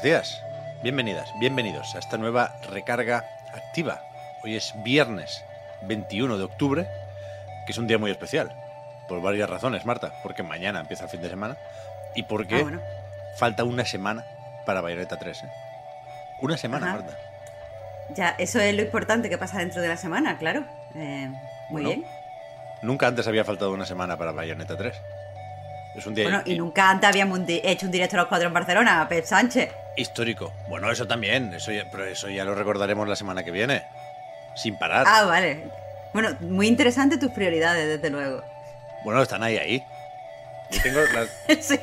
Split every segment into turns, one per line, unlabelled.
Buenos días, bienvenidas, bienvenidos a esta nueva recarga activa. Hoy es viernes 21 de octubre, que es un día muy especial, por varias razones, Marta, porque mañana empieza el fin de semana y porque
Ah, bueno.
falta una semana para Bayonetta 3. ¿eh? Una semana,
Ajá.
Marta.
Ya, eso es lo importante que pasa dentro de la semana, claro. Eh, muy
Bueno,
bien.
Nunca antes había faltado una semana para Bayonetta 3. Es un día
Bueno, y nunca antes habíamos hecho un directo a los cuatro en Barcelona, Pep Sánchez.
histórico. Bueno, eso también, eso ya, pero eso ya lo recordaremos la semana que viene. Sin parar.
Ah, vale. Bueno, muy interesante tus prioridades, desde luego.
Bueno, están ahí, ahí. Yo tengo las,
sí.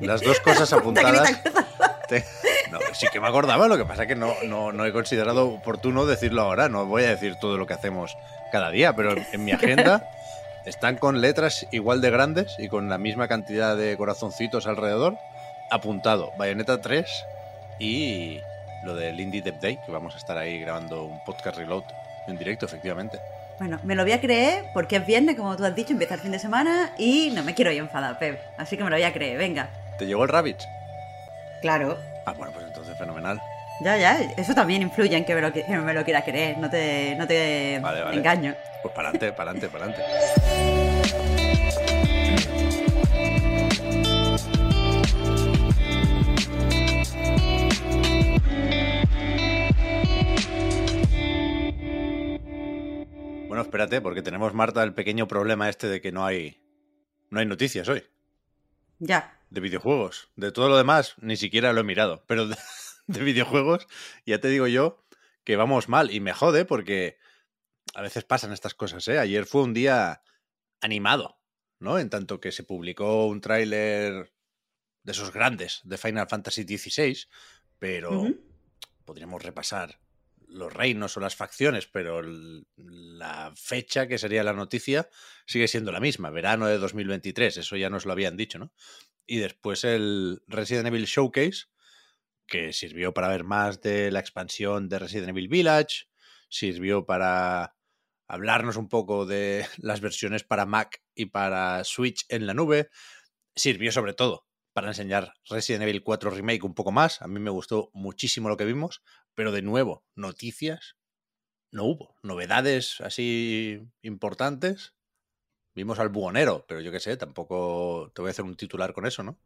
las dos cosas apuntadas.
acuerdas.
Te- No, sí que me acordaba, lo que pasa es que no, no, no he considerado oportuno decirlo ahora. No voy a decir todo lo que hacemos cada día, pero en mi agenda están con letras igual de grandes y con la misma cantidad de corazoncitos alrededor. Apuntado Bayonetta 3 y lo del Indie Dev Day, que vamos a estar ahí grabando un podcast reload en directo, efectivamente.
Bueno, me lo voy a creer porque es viernes, como tú has dicho, empieza el fin de semana y no me quiero ir enfadar, Pep. Así que me lo voy a creer, venga.
¿Te llegó el Rabbit?
Claro.
Ah, bueno, pues entonces fenomenal.
Ya, ya, eso también influye en que me lo, que me lo quiera creer, no te, no te
Vale, vale.
engaño.
Pues para adelante, para adelante, para adelante. espérate, porque tenemos, Marta, el pequeño problema este de que no hay, no hay noticias hoy.
Ya.
De videojuegos. De todo lo demás, ni siquiera lo he mirado. Pero de, de videojuegos, ya te digo yo que vamos mal. Y me jode porque a veces pasan estas cosas, ¿eh? Ayer fue un día animado, ¿no? En tanto que se publicó un tráiler de esos grandes de Final Fantasy XVI, pero podríamos repasar los reinos o las facciones, pero la fecha que sería la noticia sigue siendo la misma, verano de 2023, eso ya nos lo habían dicho, ¿no? Y después el Resident Evil Showcase, que sirvió para ver más de la expansión de Resident Evil Village, sirvió para hablarnos un poco de las versiones para Mac y para Switch en la nube, sirvió sobre todo para enseñar Resident Evil 4 Remake un poco más. A mí me gustó muchísimo lo que vimos, pero de nuevo, noticias no hubo. Novedades así importantes. Vimos al buhonero, pero yo qué sé, tampoco te voy a hacer un titular con eso, ¿no?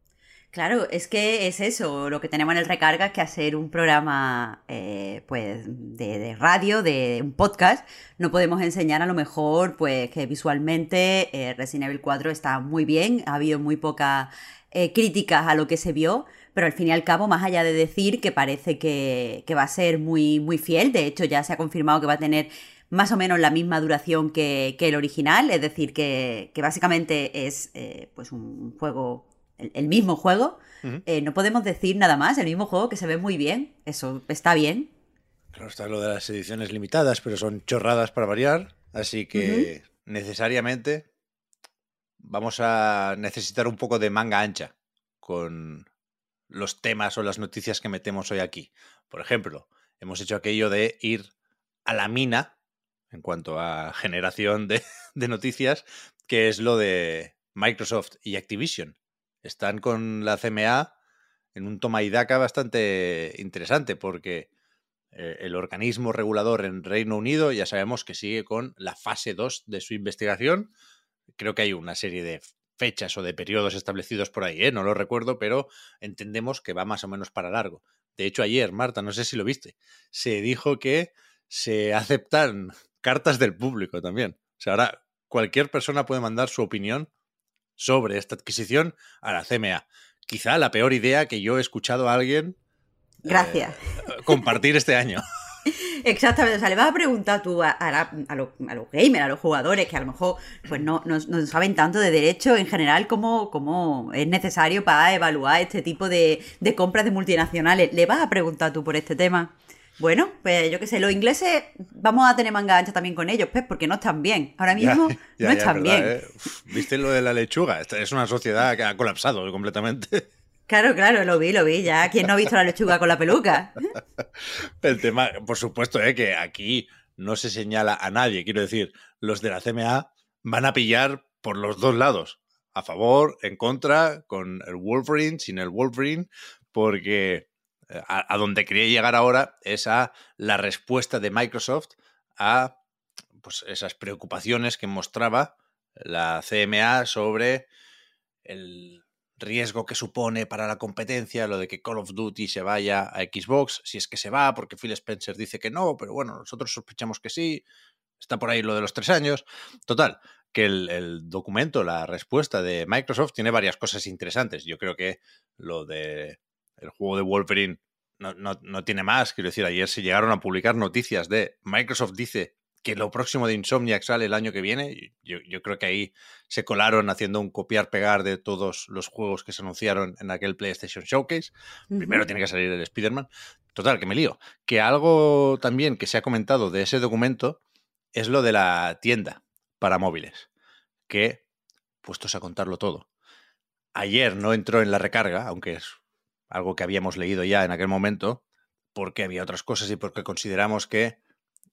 Claro, es que es eso, lo que tenemos en el recarga que hacer un programa eh, pues de, de radio, de un podcast, no podemos enseñar a lo mejor pues que visualmente eh, Resident Evil 4 está muy bien, ha habido muy pocas eh, críticas a lo que se vio, pero al fin y al cabo, más allá de decir que parece que, que va a ser muy, muy fiel, de hecho ya se ha confirmado que va a tener más o menos la misma duración que, que el original, es decir, que, que básicamente es eh, pues un juego, el, el mismo juego, eh, no podemos decir nada más, el mismo juego que se ve muy bien, eso está bien.
Claro, está lo de las ediciones limitadas, pero son chorradas para variar. Así que necesariamente vamos a necesitar un poco de manga ancha con los temas o las noticias que metemos hoy aquí. Por ejemplo, hemos hecho aquello de ir a la mina en cuanto a generación de, noticias, que es lo de Microsoft y Activision. Están con la CMA en un toma y daca bastante interesante porque eh, el organismo regulador en Reino Unido ya sabemos que sigue con la fase 2 de su investigación. Creo que hay una serie de fechas o de periodos establecidos por ahí, ¿eh? no lo recuerdo, pero entendemos que va más o menos para largo. De hecho, ayer, Marta, no sé si lo viste, se dijo que se aceptan cartas del público también. O sea, ahora cualquier persona puede mandar su opinión sobre esta adquisición a la CMA. Quizá la peor idea que yo he escuchado a alguien
Gracias.
eh, compartir este año.
Exactamente, o sea, le vas a preguntar tú a, los, gamers, a los jugadores, que a lo mejor pues no, saben tanto de derecho en general como, es necesario para evaluar este tipo de, compras de multinacionales. ¿Le vas a preguntar tú por este tema? Bueno, pues yo qué sé, los ingleses vamos a tener manga ancha también con ellos, pues, porque no están bien. Ahora mismo no están bien. ¿eh?
¿Viste lo de la lechuga? Esta es una sociedad que ha colapsado completamente.
Claro, claro, lo vi, lo vi. Ya, ¿quién no ha visto la lechuga con la peluca?
El tema, por supuesto, ¿eh? que aquí no se señala a nadie. Quiero decir, los de la CMA van a pillar por los dos lados. A favor, en contra, con el Wolverine, sin el Wolverine, porque eh, a, a donde quería llegar ahora es a la respuesta de Microsoft a pues, esas preocupaciones que mostraba la CMA sobre el riesgo que supone para la competencia lo de que Call of Duty se vaya a Xbox, si es que se va, porque Phil Spencer dice que no, pero bueno, nosotros sospechamos que sí, está por ahí lo de los tres años. Total, que el, documento, la respuesta de Microsoft tiene varias cosas interesantes. Yo creo que lo de el juego de Wolverine no, no tiene más. Quiero decir, ayer se llegaron a publicar noticias de Microsoft dice que lo próximo de Insomniac sale el año que viene. Yo, creo que ahí se colaron haciendo un copiar-pegar de todos los juegos que se anunciaron en aquel PlayStation Showcase. Primero tiene que salir el Spider-Man. Total, que me lío. Que algo también que se ha comentado de ese documento es lo de la tienda para móviles. Que, puestos a contarlo todo, ayer no entró en la recarga, aunque es algo que habíamos leído ya en aquel momento, porque había otras cosas y porque consideramos que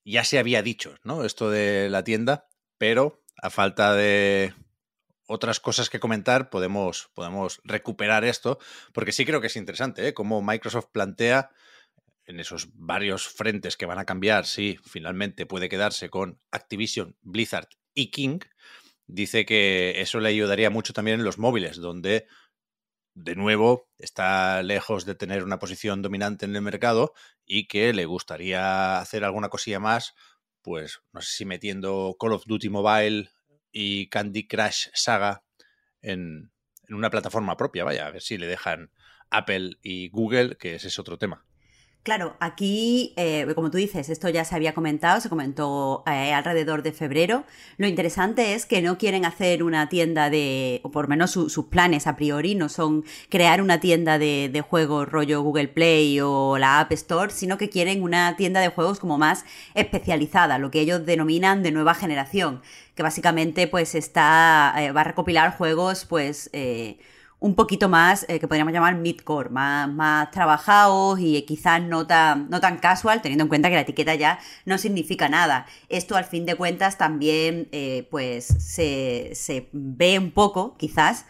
ya se había dicho, ¿no? Esto de la tienda, pero a falta de otras cosas que comentar, podemos, podemos recuperar esto, porque sí creo que es interesante, ¿eh? Cómo Microsoft plantea en esos varios frentes que van a cambiar, si finalmente puede quedarse con Activision, Blizzard y King, dice que eso le ayudaría mucho también en los móviles, donde de nuevo, está lejos de tener una posición dominante en el mercado y que le gustaría hacer alguna cosilla más, pues no sé si metiendo Call of Duty Mobile y Candy Crush Saga en, en una plataforma propia, vaya, a ver si le dejan Apple y Google, que ese es otro tema.
Claro, aquí, eh, como tú dices, esto ya se había comentado, se comentó eh, alrededor de febrero. Lo interesante es que no quieren hacer una tienda de, o por menos sus planes a priori no son crear una tienda de, juegos rollo Google Play o la App Store, sino que quieren una tienda de juegos como más especializada, lo que ellos denominan de nueva generación, que básicamente pues está, eh, va a recopilar juegos pues un poquito más, eh, que podríamos llamar mid-core, más, más trabajados y quizás no tan, no tan casual, teniendo en cuenta que la etiqueta ya no significa nada. Esto al fin de cuentas también eh, pues se, se ve un poco, quizás,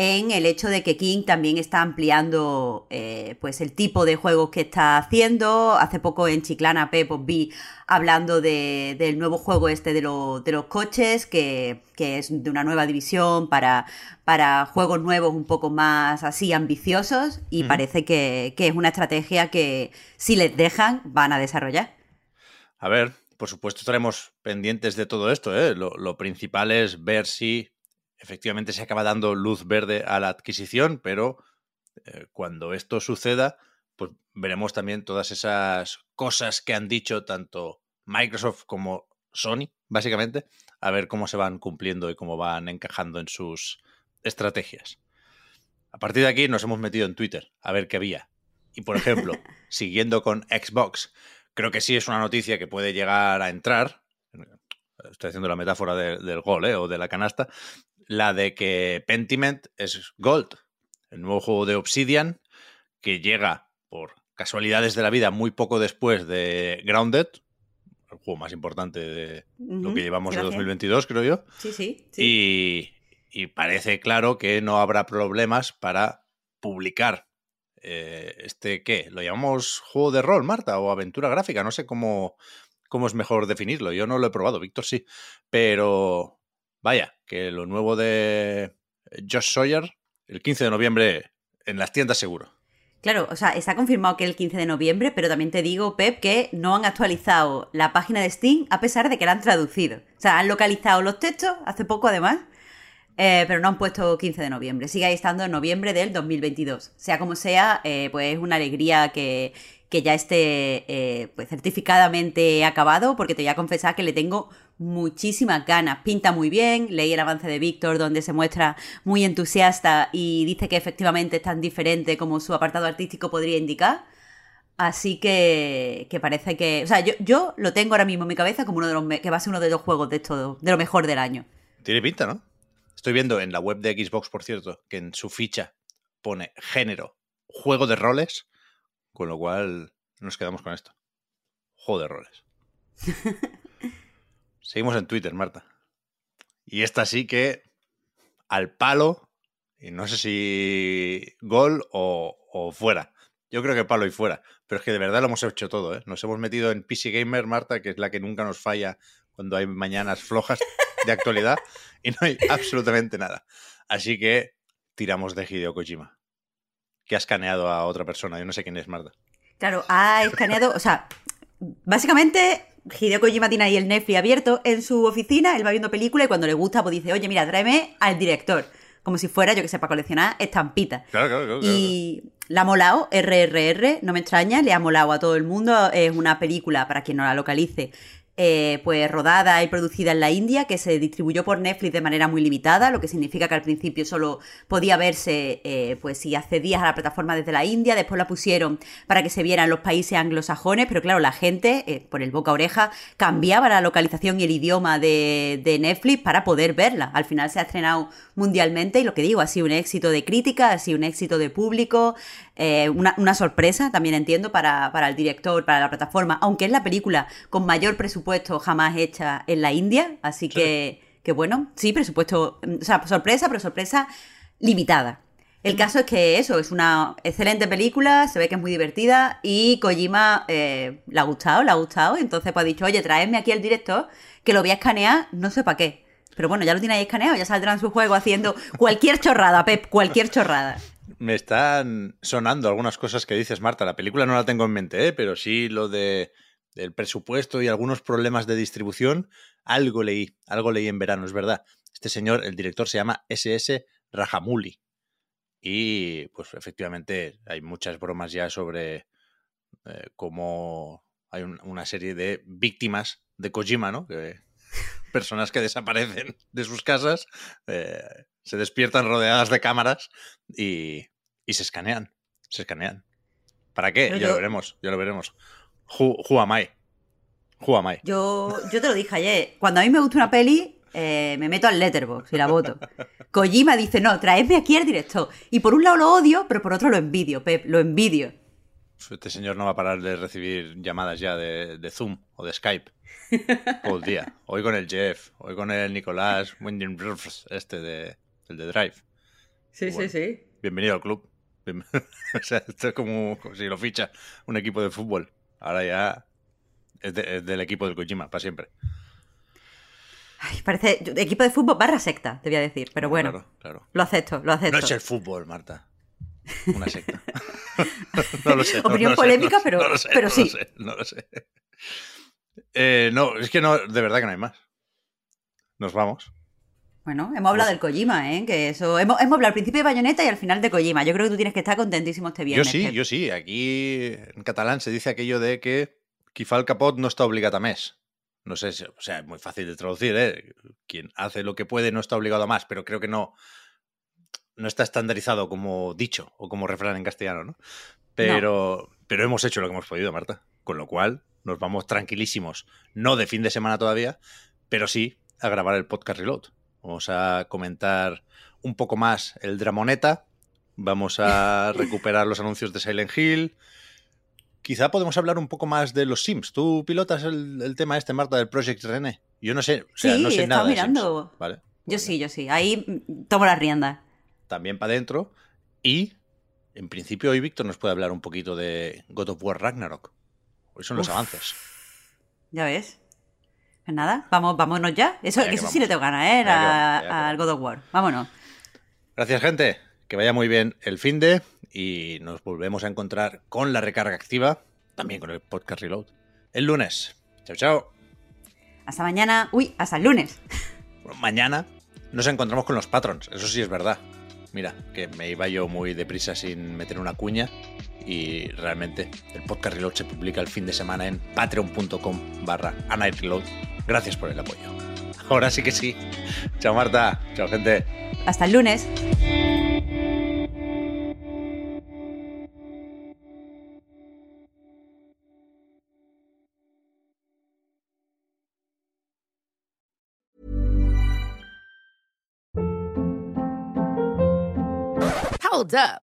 en el hecho de que King también está ampliando eh, pues el tipo de juegos que está haciendo. Hace poco en Chiclana Pep vi hablando del nuevo juego este de, de los coches, que, es de una nueva división para, para juegos nuevos un poco más así ambiciosos y parece que, es una estrategia que si les dejan van a desarrollar.
A ver, por supuesto estaremos pendientes de todo esto. ¿eh? lo principal es ver si efectivamente se acaba dando luz verde a la adquisición, pero eh, cuando esto suceda, pues veremos también todas esas cosas que han dicho tanto Microsoft como Sony, básicamente, a ver cómo se van cumpliendo y cómo van encajando en sus estrategias. A partir de aquí nos hemos metido en Twitter a ver qué había. Y por ejemplo, siguiendo con Xbox, creo que sí es una noticia que puede llegar a entrar. Estoy haciendo la metáfora del gol ¿eh? o de la canasta la de que Pentiment es Gold, el nuevo juego de Obsidian, que llega por casualidades de la vida muy poco después de Grounded, el juego más importante de lo que llevamos de 2022, creo yo.
Sí, sí.
Y, parece claro que no habrá problemas para publicar eh, este, ¿qué? ¿Lo llamamos juego de rol, Marta? ¿O aventura gráfica? No sé cómo, cómo es mejor definirlo. Yo no lo he probado, Víctor sí. Pero, Vaya, que lo nuevo de Josh Sawyer, el 15 de noviembre en las tiendas seguro.
Claro, o sea, está confirmado que el 15 de noviembre, pero también te digo, Pep, que no han actualizado la página de Steam a pesar de que la han traducido. O sea, han localizado los textos hace poco además, Eh, pero no han puesto 15 de noviembre. Sigue ahí estando en noviembre del 2022. Sea como sea, eh, pues es una alegría que, que ya esté eh, pues certificadamente acabado, porque te voy a confesar que le tengo muchísimas ganas. Pinta muy bien, leí el avance de Víctor donde se muestra muy entusiasta y dice que efectivamente es tan diferente como su apartado artístico podría indicar. Así que, que parece que... O sea, yo, yo lo tengo ahora mismo en mi cabeza como uno de los... que va a ser uno de los juegos de, todo, de lo mejor del año.
Tiene pinta, ¿no? Estoy viendo en la web de Xbox, por cierto, que en su ficha pone género, juego de roles, con lo cual nos quedamos con esto. Juego de roles. Seguimos en Twitter, Marta. Y esta sí que al palo, y no sé si gol o, fuera. Yo creo que palo y fuera. Pero es que de verdad lo hemos hecho todo, ¿eh? Nos hemos metido en PC Gamer, Marta, que es la que nunca nos falla cuando hay mañanas flojas de actualidad y no hay absolutamente nada. Así que tiramos de Hideo Kojima, que ha escaneado a otra persona. Yo no sé quién es, Marta.
Claro, ha escaneado, o sea, básicamente Hideo Kojima tiene ahí el Netflix abierto en su oficina, él va viendo película y cuando le gusta pues dice, oye, mira, tráeme al director. Como si fuera, yo que sé, para coleccionar estampitas.
Claro, claro, claro.
Y la ha molado, RRR, no me extraña, le ha molado a todo el mundo. Es una película, para quien no la localice, eh, pues rodada y producida en la India, que se distribuyó por Netflix de manera muy limitada, lo que significa que al principio solo podía verse, eh, pues si accedías a la plataforma desde la India, después la pusieron para que se viera en los países anglosajones, pero claro, la gente, eh, por el boca a oreja, cambiaba la localización y el idioma de, de Netflix para poder verla. Al final se ha estrenado mundialmente y lo que digo, ha sido un éxito de crítica, ha sido un éxito de público, eh, una, una, sorpresa también entiendo para, para, el director, para la plataforma, aunque es la película con mayor presupuesto jamás hecha en la India, así que, sí. que bueno, sí, presupuesto, o sea, sorpresa, pero sorpresa limitada. El caso es que eso, es una excelente película, se ve que es muy divertida y Kojima eh, le ha gustado, le ha gustado, entonces pues ha dicho, oye, traedme aquí al director que lo voy a escanear, no sé para qué. Pero bueno, ya lo tiene ahí escaneado, ya saldrá en su juego haciendo cualquier chorrada, Pep, cualquier chorrada.
Me están sonando algunas cosas que dices, Marta. La película no la tengo en mente, ¿eh? pero sí lo de del presupuesto y algunos problemas de distribución. Algo leí, algo leí en verano, es verdad. Este señor, el director, se llama SS Rajamouli. Y pues efectivamente hay muchas bromas ya sobre eh, cómo hay un, una serie de víctimas de Kojima, ¿no? Personas que desaparecen de sus casas, eh, se despiertan rodeadas de cámaras y, y, se escanean. Se escanean. ¿Para qué? Pero ya yo, lo veremos, ya lo veremos. Who, who am I? Who am I?
Yo, yo te lo dije ayer. Cuando a mí me gusta una peli, eh, me meto al letterbox y la voto. Kojima dice, no, traedme aquí al director. Y por un lado lo odio, pero por otro lo envidio, Pep, lo envidio.
Este señor no va a parar de recibir llamadas ya de, de Zoom o de Skype todo el día. Hoy con el Jeff, hoy con el Nicolás este de, el de Drive.
Sí, sí, sí.
Bienvenido al club. Bien... o sea, esto es como, como, si lo ficha un equipo de fútbol. Ahora ya es, de, es del equipo del Kojima, para siempre.
Ay, parece equipo de fútbol barra secta, te voy a decir, pero bueno.
Claro, claro.
Lo acepto, lo acepto.
No es el fútbol, Marta. Una secta. no lo sé.
Opinión
no, no
polémica,
sé,
pero,
no lo sé,
pero
no
sí.
Lo sé, no lo sé. Eh, no, es que no, de verdad que no hay más. Nos vamos.
Bueno, hemos hablado del Kojima, ¿eh? Que eso. Hemos, hemos, hablado al principio de Bayonetta y al final de Kojima. Yo creo que tú tienes que estar contentísimo este viernes.
Yo sí, yo sí. Aquí en catalán se dice aquello de que qui fa el capot no está obligado a mes. No sé, si, o sea, es muy fácil de traducir, ¿eh? Quien hace lo que puede no está obligado a más, pero creo que no, no está estandarizado como dicho o como refrán en castellano, ¿no? Pero, no. pero hemos hecho lo que hemos podido, Marta. Con lo cual, nos vamos tranquilísimos, no de fin de semana todavía, pero sí a grabar el podcast Reload. Vamos a comentar un poco más el Dramoneta, vamos a recuperar los anuncios de Silent Hill. Quizá podemos hablar un poco más de los Sims. ¿Tú pilotas el, el tema este, Marta, del Project René? Yo no sé, o sea,
sí,
no sé nada
mirando.
de Sims. ¿vale?
Yo bueno. sí, yo sí. Ahí tomo la rienda.
También para adentro. Y, en principio, hoy Víctor nos puede hablar un poquito de God of War Ragnarok. Hoy son los avances.
Ya ves. Pues nada, vamos, vámonos ya. Eso, que eso vamos. sí le tengo ganas, ¿eh? Al God of War. Vámonos.
Gracias, gente. Que vaya muy bien el fin de y nos volvemos a encontrar con la recarga activa, también con el podcast Reload, el lunes. Chao, chao.
Hasta mañana. Uy, hasta el lunes.
Bueno, mañana nos encontramos con los patrons, eso sí es verdad. Mira, que me iba yo muy deprisa sin meter una cuña y realmente el podcast Reload se publica el fin de semana en patreon.com barra Reload. Gracias por el apoyo. Ahora sí que sí. Chao Marta, chao gente.
Hasta el lunes.
Hold up.